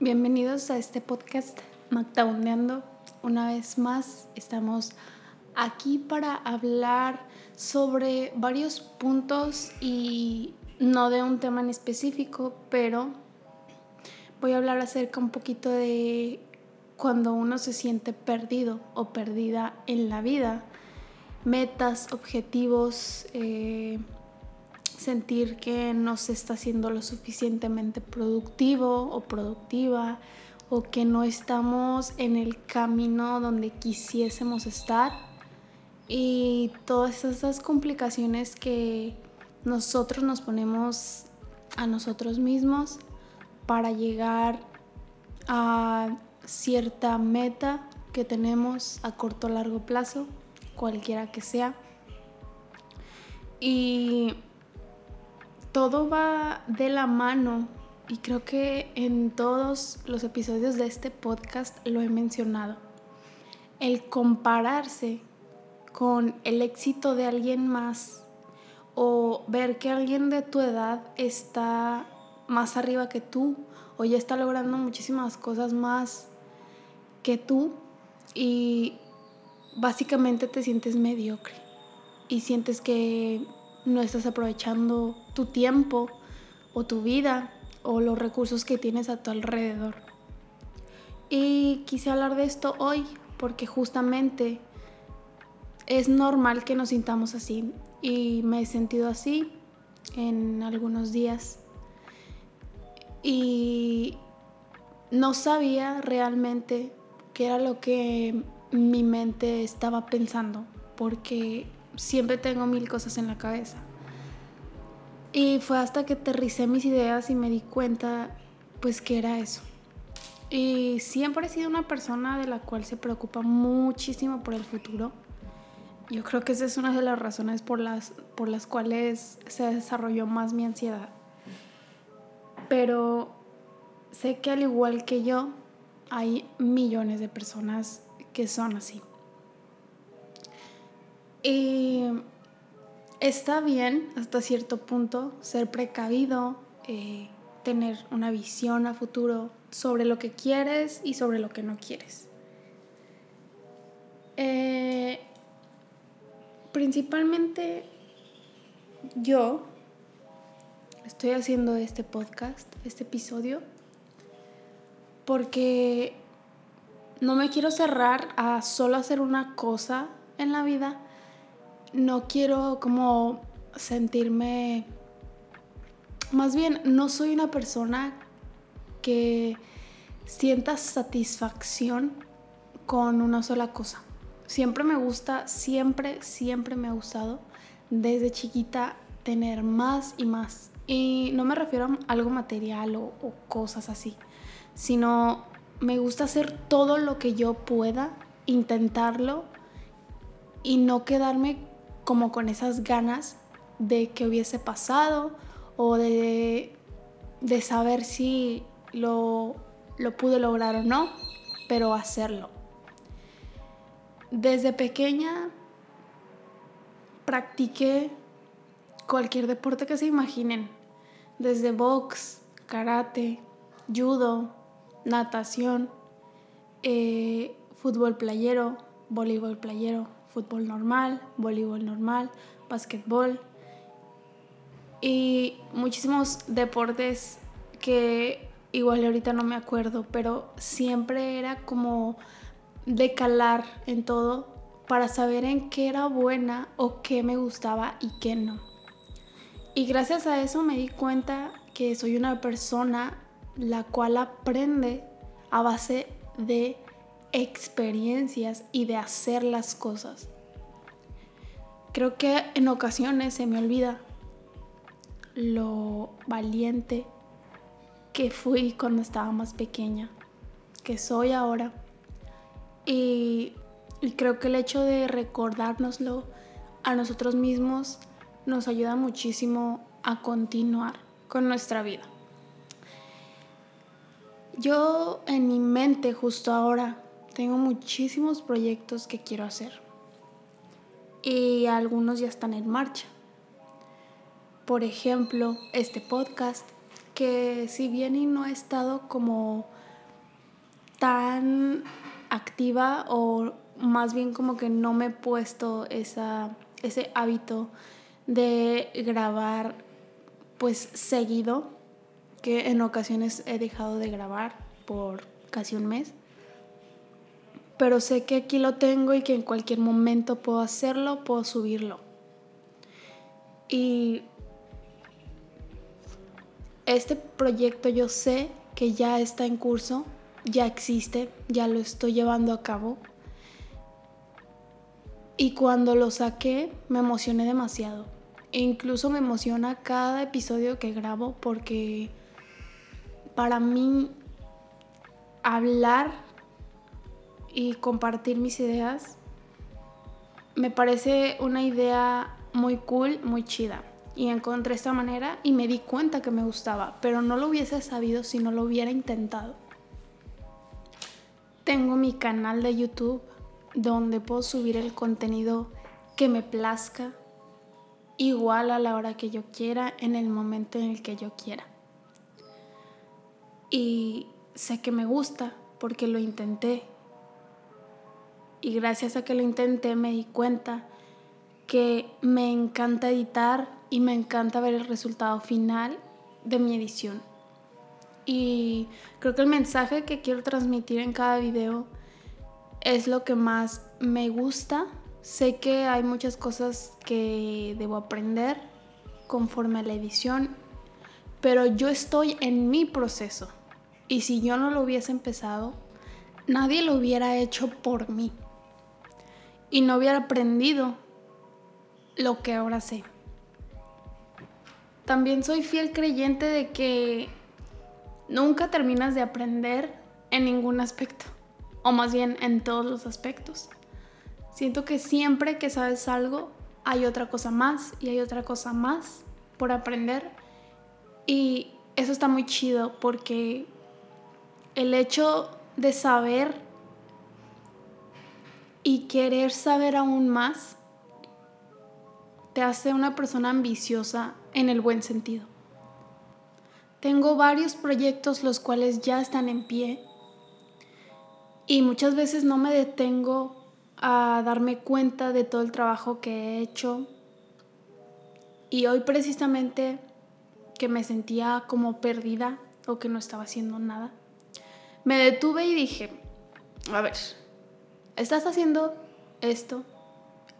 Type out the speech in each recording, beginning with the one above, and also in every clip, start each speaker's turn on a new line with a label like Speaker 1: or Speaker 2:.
Speaker 1: Bienvenidos a este podcast Mactaundeando. Una vez más estamos aquí para hablar sobre varios puntos y no de un tema en específico, pero voy a hablar acerca un poquito de cuando uno se siente perdido o perdida en la vida. Metas, objetivos, eh, sentir que no se está haciendo lo suficientemente productivo o productiva o que no estamos en el camino donde quisiésemos estar y todas esas complicaciones que nosotros nos ponemos a nosotros mismos para llegar a cierta meta que tenemos a corto o largo plazo, cualquiera que sea. Y todo va de la mano y creo que en todos los episodios de este podcast lo he mencionado. El compararse con el éxito de alguien más o ver que alguien de tu edad está más arriba que tú o ya está logrando muchísimas cosas más que tú y básicamente te sientes mediocre y sientes que no estás aprovechando tu tiempo o tu vida o los recursos que tienes a tu alrededor. Y quise hablar de esto hoy porque justamente es normal que nos sintamos así y me he sentido así en algunos días y no sabía realmente qué era lo que mi mente estaba pensando porque siempre tengo mil cosas en la cabeza. Y fue hasta que aterricé mis ideas y me di cuenta, pues, que era eso. Y siempre he sido una persona de la cual se preocupa muchísimo por el futuro. Yo creo que esa es una de las razones por las, por las cuales se desarrolló más mi ansiedad. Pero sé que al igual que yo, hay millones de personas que son así. Y está bien hasta cierto punto ser precavido, eh, tener una visión a futuro sobre lo que quieres y sobre lo que no quieres. Eh, principalmente yo estoy haciendo este podcast, este episodio, porque no me quiero cerrar a solo hacer una cosa en la vida, no quiero como sentirme, más bien, no soy una persona que sienta satisfacción con una sola cosa. Siempre me gusta, siempre, siempre me ha gustado desde chiquita tener más y más. Y no me refiero a algo material o, o cosas así, sino me gusta hacer todo lo que yo pueda, intentarlo y no quedarme como con esas ganas de que hubiese pasado o de, de saber si lo, lo pude lograr o no, pero hacerlo. Desde pequeña practiqué cualquier deporte que se imaginen, desde box, karate, judo, natación, eh, fútbol playero, voleibol playero, fútbol normal, voleibol normal, básquetbol y muchísimos deportes que igual ahorita no me acuerdo, pero siempre era como de calar en todo para saber en qué era buena o qué me gustaba y qué no. Y gracias a eso me di cuenta que soy una persona la cual aprende a base de experiencias y de hacer las cosas. Creo que en ocasiones se me olvida lo valiente que fui cuando estaba más pequeña, que soy ahora. Y, creo que el hecho de recordárnoslo a nosotros mismos nos ayuda muchísimo a continuar con nuestra vida. Yo en mi mente justo ahora tengo muchísimos proyectos que quiero hacer y algunos ya están en marcha. Por ejemplo, este podcast, que si bien y no ha estado como tan activa o más bien como que no me he puesto esa, ese hábito de grabar pues seguido, que en ocasiones he dejado de grabar por casi un mes. Pero sé que aquí lo tengo y que en cualquier momento puedo hacerlo, puedo subirlo. Y este proyecto yo sé que ya está en curso, ya existe, ya lo estoy llevando a cabo. Y cuando lo saqué me emocioné demasiado. E incluso me emociona cada episodio que grabo porque para mí hablar y compartir mis ideas me parece una idea muy cool, muy chida y encontré esta manera y me di cuenta que me gustaba, pero no lo hubiese sabido si no lo hubiera intentado. Tengo mi canal de YouTube donde puedo subir el contenido que me plazca, igual a la hora que yo quiera, en el momento en el que yo quiera. Y sé que me gusta porque lo intenté. Y gracias a que lo intenté me di cuenta que me encanta editar y me encanta ver el resultado final de mi edición. Y creo que el mensaje que quiero transmitir en cada video es lo que más me gusta. Sé que hay muchas cosas que debo aprender conforme a la edición, pero yo estoy en mi proceso. Y si yo no lo hubiese empezado, nadie lo hubiera hecho por mí. Y no hubiera aprendido lo que ahora sé. También soy fiel creyente de que nunca terminas de aprender en ningún aspecto, o más bien en todos los aspectos. Siento que siempre que sabes algo, hay otra cosa más y hay otra cosa más por aprender. Y eso está muy chido porque el hecho de saber y querer saber aún más te hace una persona ambiciosa en el buen sentido. Tengo varios proyectos los cuales ya están en pie y muchas veces no me detengo a darme cuenta de todo el trabajo que he hecho. Y hoy precisamente que me sentía como perdida o que no estaba haciendo nada, me detuve y dije, a ver, estás haciendo esto,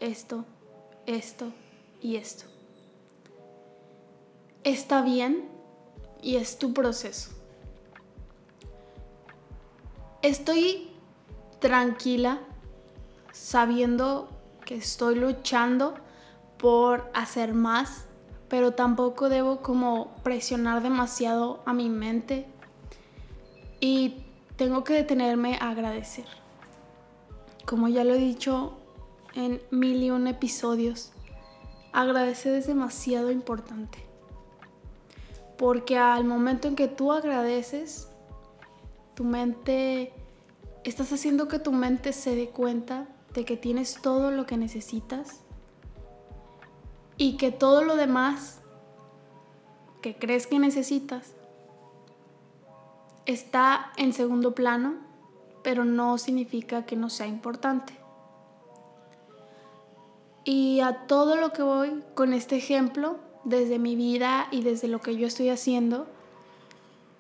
Speaker 1: esto, esto y esto está bien y es tu proceso. Estoy tranquila sabiendo que estoy luchando por hacer más, pero tampoco debo como presionar demasiado a mi mente y tengo que detenerme a agradecer. Como ya lo he dicho en mil y un episodios, agradecer es demasiado importante. Porque al momento en que tú agradeces, tu mente, estás haciendo que tu mente se dé cuenta de que tienes todo lo que necesitas y que todo lo demás que crees que necesitas está en segundo plano, pero no significa que no sea importante. Y a todo lo que voy con este ejemplo desde mi vida y desde lo que yo estoy haciendo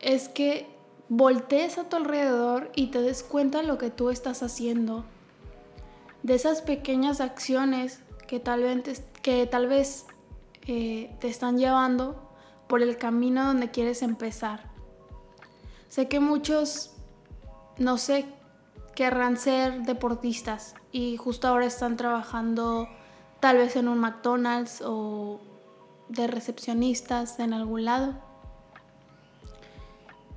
Speaker 1: es que voltees a tu alrededor y te des cuenta de lo que tú estás haciendo, de esas pequeñas acciones que tal vez, que tal vez eh, te están llevando por el camino donde quieres empezar. Sé que muchos, no sé, querrán ser deportistas y justo ahora están trabajando tal vez en un McDonald's o de recepcionistas en algún lado.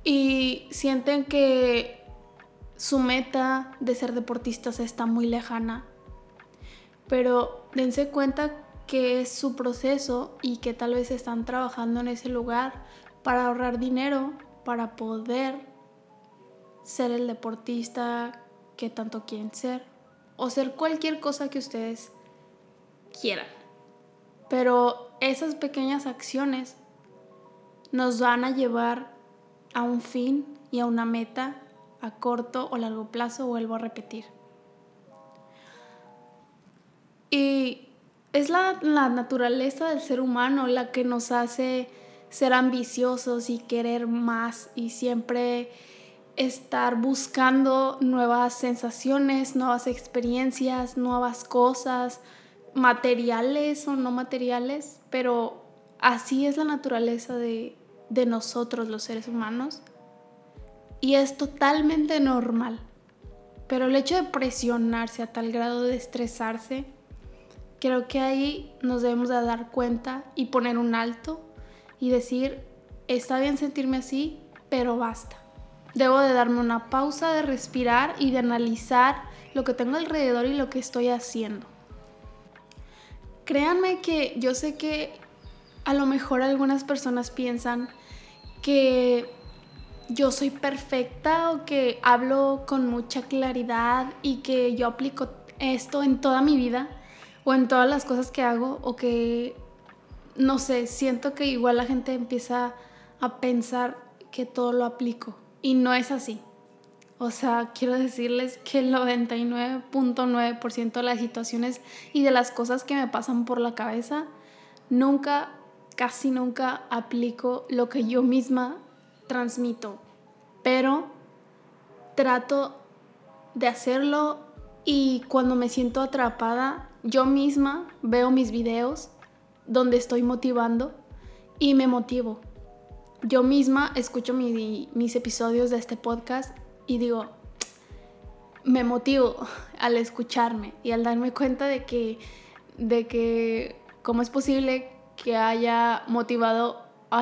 Speaker 1: Y sienten que su meta de ser deportistas está muy lejana. Pero dense cuenta que es su proceso y que tal vez están trabajando en ese lugar para ahorrar dinero, para poder ser el deportista que tanto quieren ser o ser cualquier cosa que ustedes quieran. Pero esas pequeñas acciones nos van a llevar a un fin y a una meta a corto o largo plazo, vuelvo a repetir. Y es la, la, naturaleza del ser humano la que nos hace ser ambiciosos y querer más y siempre estar buscando nuevas sensaciones, nuevas experiencias, nuevas cosas, materiales o no materiales, pero así es la naturaleza de, de nosotros los seres humanos y es totalmente normal. Pero el hecho de presionarse a tal grado de estresarse, creo que ahí nos debemos de dar cuenta y poner un alto y decir, está bien sentirme así, pero basta. Debo de darme una pausa, de respirar y de analizar lo que tengo alrededor y lo que estoy haciendo. Créanme que yo sé que a lo mejor algunas personas piensan que yo soy perfecta o que hablo con mucha claridad y que yo aplico esto en toda mi vida o en todas las cosas que hago o que, no sé, siento que igual la gente empieza a pensar que todo lo aplico y no es así. O sea, quiero decirles que el 99.9% de las situaciones y de las cosas que me pasan por la cabeza, nunca, casi nunca aplico lo que yo misma transmito. Pero trato de hacerlo y cuando me siento atrapada, yo misma veo mis videos donde estoy motivando y me motivo. Yo misma escucho mis episodios de este podcast y digo, me motivo al escucharme y al darme cuenta de que, de que cómo es posible que haya motivado a,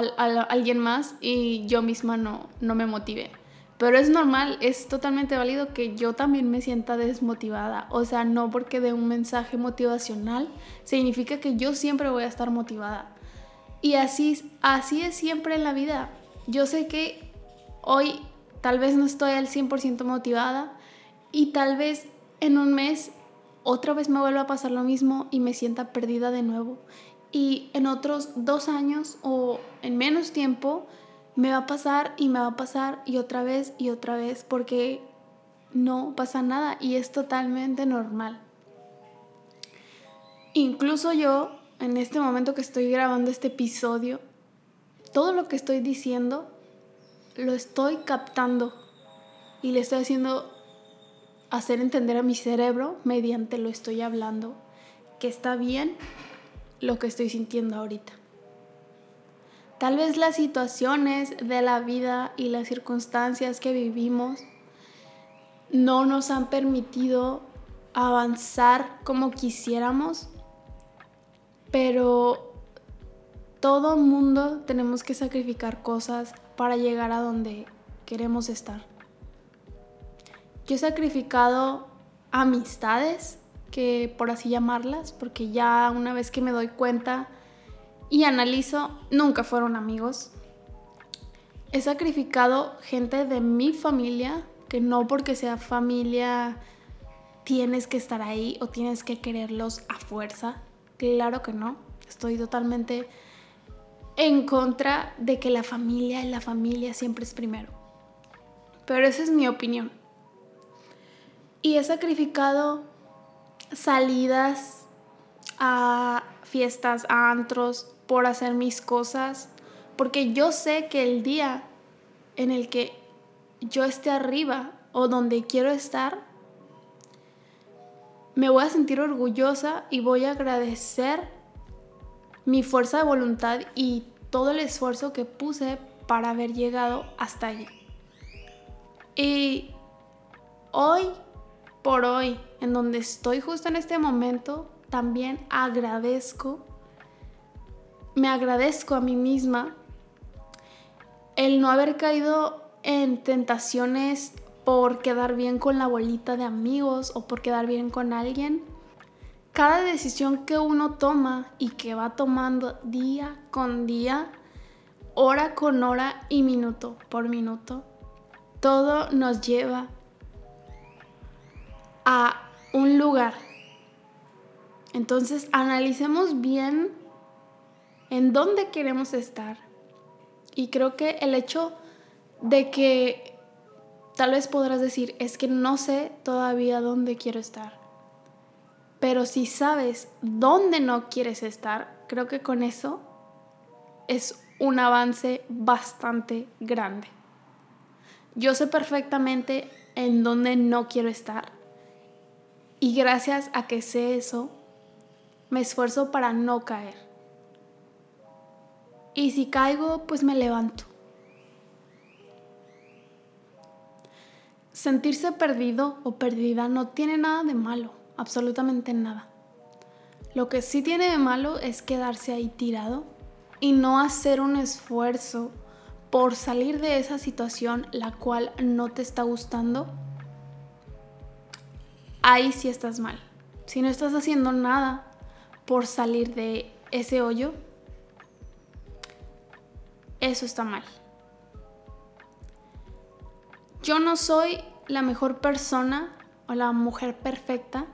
Speaker 1: alguien más y yo misma no, no me motive. Pero es normal, es totalmente válido que yo también me sienta desmotivada. O sea, no porque de un mensaje motivacional significa que yo siempre voy a estar motivada. Y así, así es siempre en la vida. Yo sé que hoy Tal vez no estoy al 100% motivada y tal vez en un mes otra vez me vuelva a pasar lo mismo y me sienta perdida de nuevo. Y en otros dos años o en menos tiempo me va a pasar y me va a pasar y otra vez y otra vez porque no pasa nada y es totalmente normal. Incluso yo, en este momento que estoy grabando este episodio, todo lo que estoy diciendo lo estoy captando y le estoy haciendo hacer entender a mi cerebro mediante lo estoy hablando que está bien lo que estoy sintiendo ahorita. Tal vez las situaciones de la vida y las circunstancias que vivimos no nos han permitido avanzar como quisiéramos, pero todo mundo tenemos que sacrificar cosas para llegar a donde queremos estar. Yo he sacrificado amistades, que por así llamarlas, porque ya una vez que me doy cuenta y analizo, nunca fueron amigos. He sacrificado gente de mi familia, que no porque sea familia tienes que estar ahí o tienes que quererlos a fuerza. Claro que no. Estoy totalmente en contra de que la familia y la familia siempre es primero. Pero esa es mi opinión. Y he sacrificado salidas a fiestas, a antros, por hacer mis cosas, porque yo sé que el día en el que yo esté arriba o donde quiero estar, me voy a sentir orgullosa y voy a agradecer mi fuerza de voluntad y todo el esfuerzo que puse para haber llegado hasta allí. Y hoy por hoy, en donde estoy justo en este momento, también agradezco, me agradezco a mí misma el no haber caído en tentaciones por quedar bien con la bolita de amigos o por quedar bien con alguien, cada decisión que uno toma y que va tomando día con día, hora con hora y minuto por minuto, todo nos lleva a un lugar. Entonces analicemos bien en dónde queremos estar. Y creo que el hecho de que tal vez podrás decir, es que no sé todavía dónde quiero estar. Pero si sabes dónde no quieres estar, creo que con eso es un avance bastante grande. Yo sé perfectamente en dónde no quiero estar. Y gracias a que sé eso, me esfuerzo para no caer. Y si caigo, pues me levanto. Sentirse perdido o perdida no tiene nada de malo, absolutamente nada. Lo que sí tiene de malo es quedarse ahí tirado y no hacer un esfuerzo por salir de esa situación la cual no te está gustando. Ahí sí estás mal. Si no estás haciendo nada por salir de ese hoyo, eso está mal. Yo no soy la mejor persona o la mujer perfecta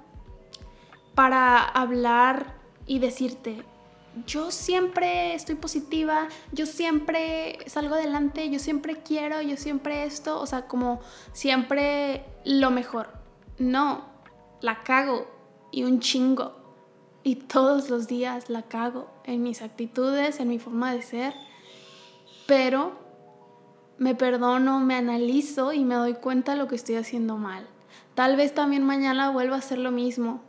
Speaker 1: para hablar y decirte, yo siempre estoy positiva, yo siempre salgo adelante, yo siempre quiero, yo siempre esto, o sea, como siempre lo mejor. No, la cago y un chingo. Y todos los días la cago en mis actitudes, en mi forma de ser. Pero me perdono, me analizo y me doy cuenta de lo que estoy haciendo mal. Tal vez también mañana vuelva a hacer lo mismo,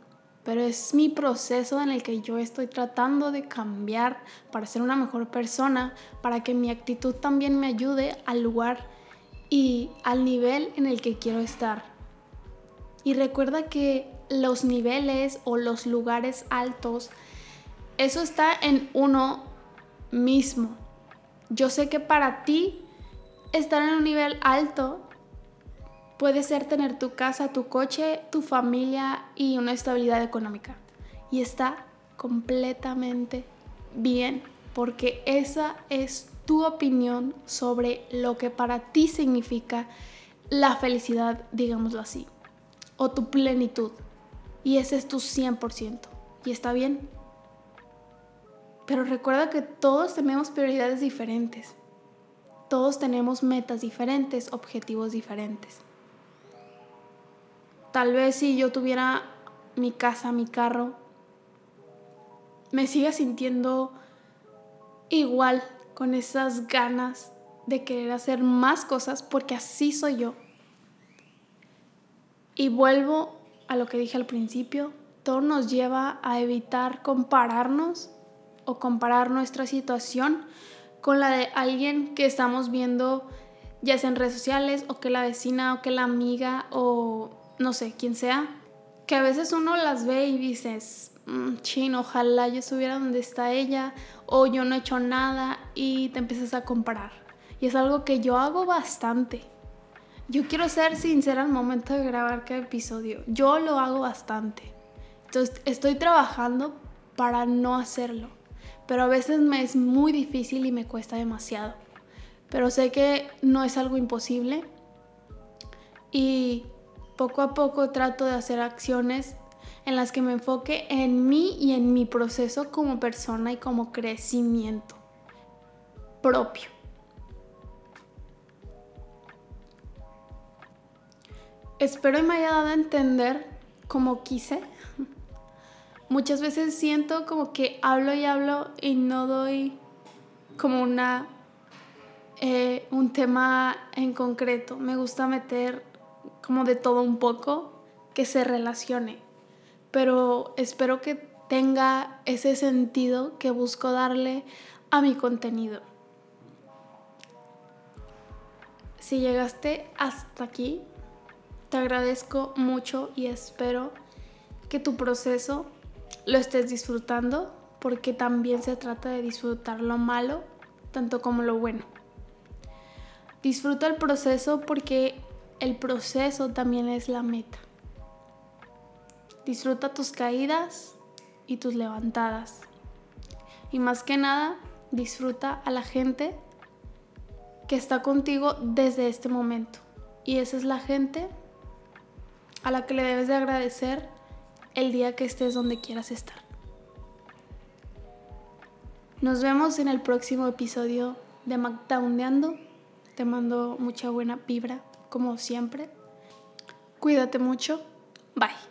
Speaker 1: pero es mi proceso en el que yo estoy tratando de cambiar para ser una mejor persona, para que mi actitud también me ayude al lugar y al nivel en el que quiero estar. Y recuerda que los niveles o los lugares altos, eso está en uno mismo. Yo sé que para ti estar en un nivel alto puede ser tener tu casa, tu coche, tu familia y una estabilidad económica. Y está completamente bien, porque esa es tu opinión sobre lo que para ti significa la felicidad, digámoslo así, o tu plenitud. Y ese es tu 100%. Y está bien. Pero recuerda que todos tenemos prioridades diferentes. Todos tenemos metas diferentes, objetivos diferentes. Tal vez si yo tuviera mi casa, mi carro, me siga sintiendo igual con esas ganas de querer hacer más cosas porque así soy yo. Y vuelvo a lo que dije al principio, todo nos lleva a evitar compararnos o comparar nuestra situación con la de alguien que estamos viendo ya sea en redes sociales o que la vecina o que la amiga o no sé, quién sea, que a veces uno las ve y dices, mm, chin, ojalá yo estuviera donde está ella o yo no he hecho nada y te empiezas a comparar. Y es algo que yo hago bastante. Yo quiero ser sincera al momento de grabar cada episodio. Yo lo hago bastante. Entonces estoy trabajando para no hacerlo pero a veces me es muy difícil y me cuesta demasiado. Pero sé que no es algo imposible y poco a poco trato de hacer acciones en las que me enfoque en mí y en mi proceso como persona y como crecimiento propio. Espero me haya dado a entender como quise muchas veces siento como que hablo y hablo y no doy como una eh, un tema en concreto. Me gusta meter como de todo un poco que se relacione. Pero espero que tenga ese sentido que busco darle a mi contenido. Si llegaste hasta aquí, te agradezco mucho y espero que tu proceso lo estés disfrutando, porque también se trata de disfrutar lo malo, tanto como lo bueno. Disfruta el proceso porque el proceso también es la meta. Disfruta tus caídas y tus levantadas. Y más que nada, disfruta a la gente que está contigo desde este momento. Y esa es la gente a la que le debes de agradecer el día que estés donde quieras estar. Nos vemos en el próximo episodio de Magdaundeando. Te mando mucha buena vibra como siempre. Cuídate mucho. Bye.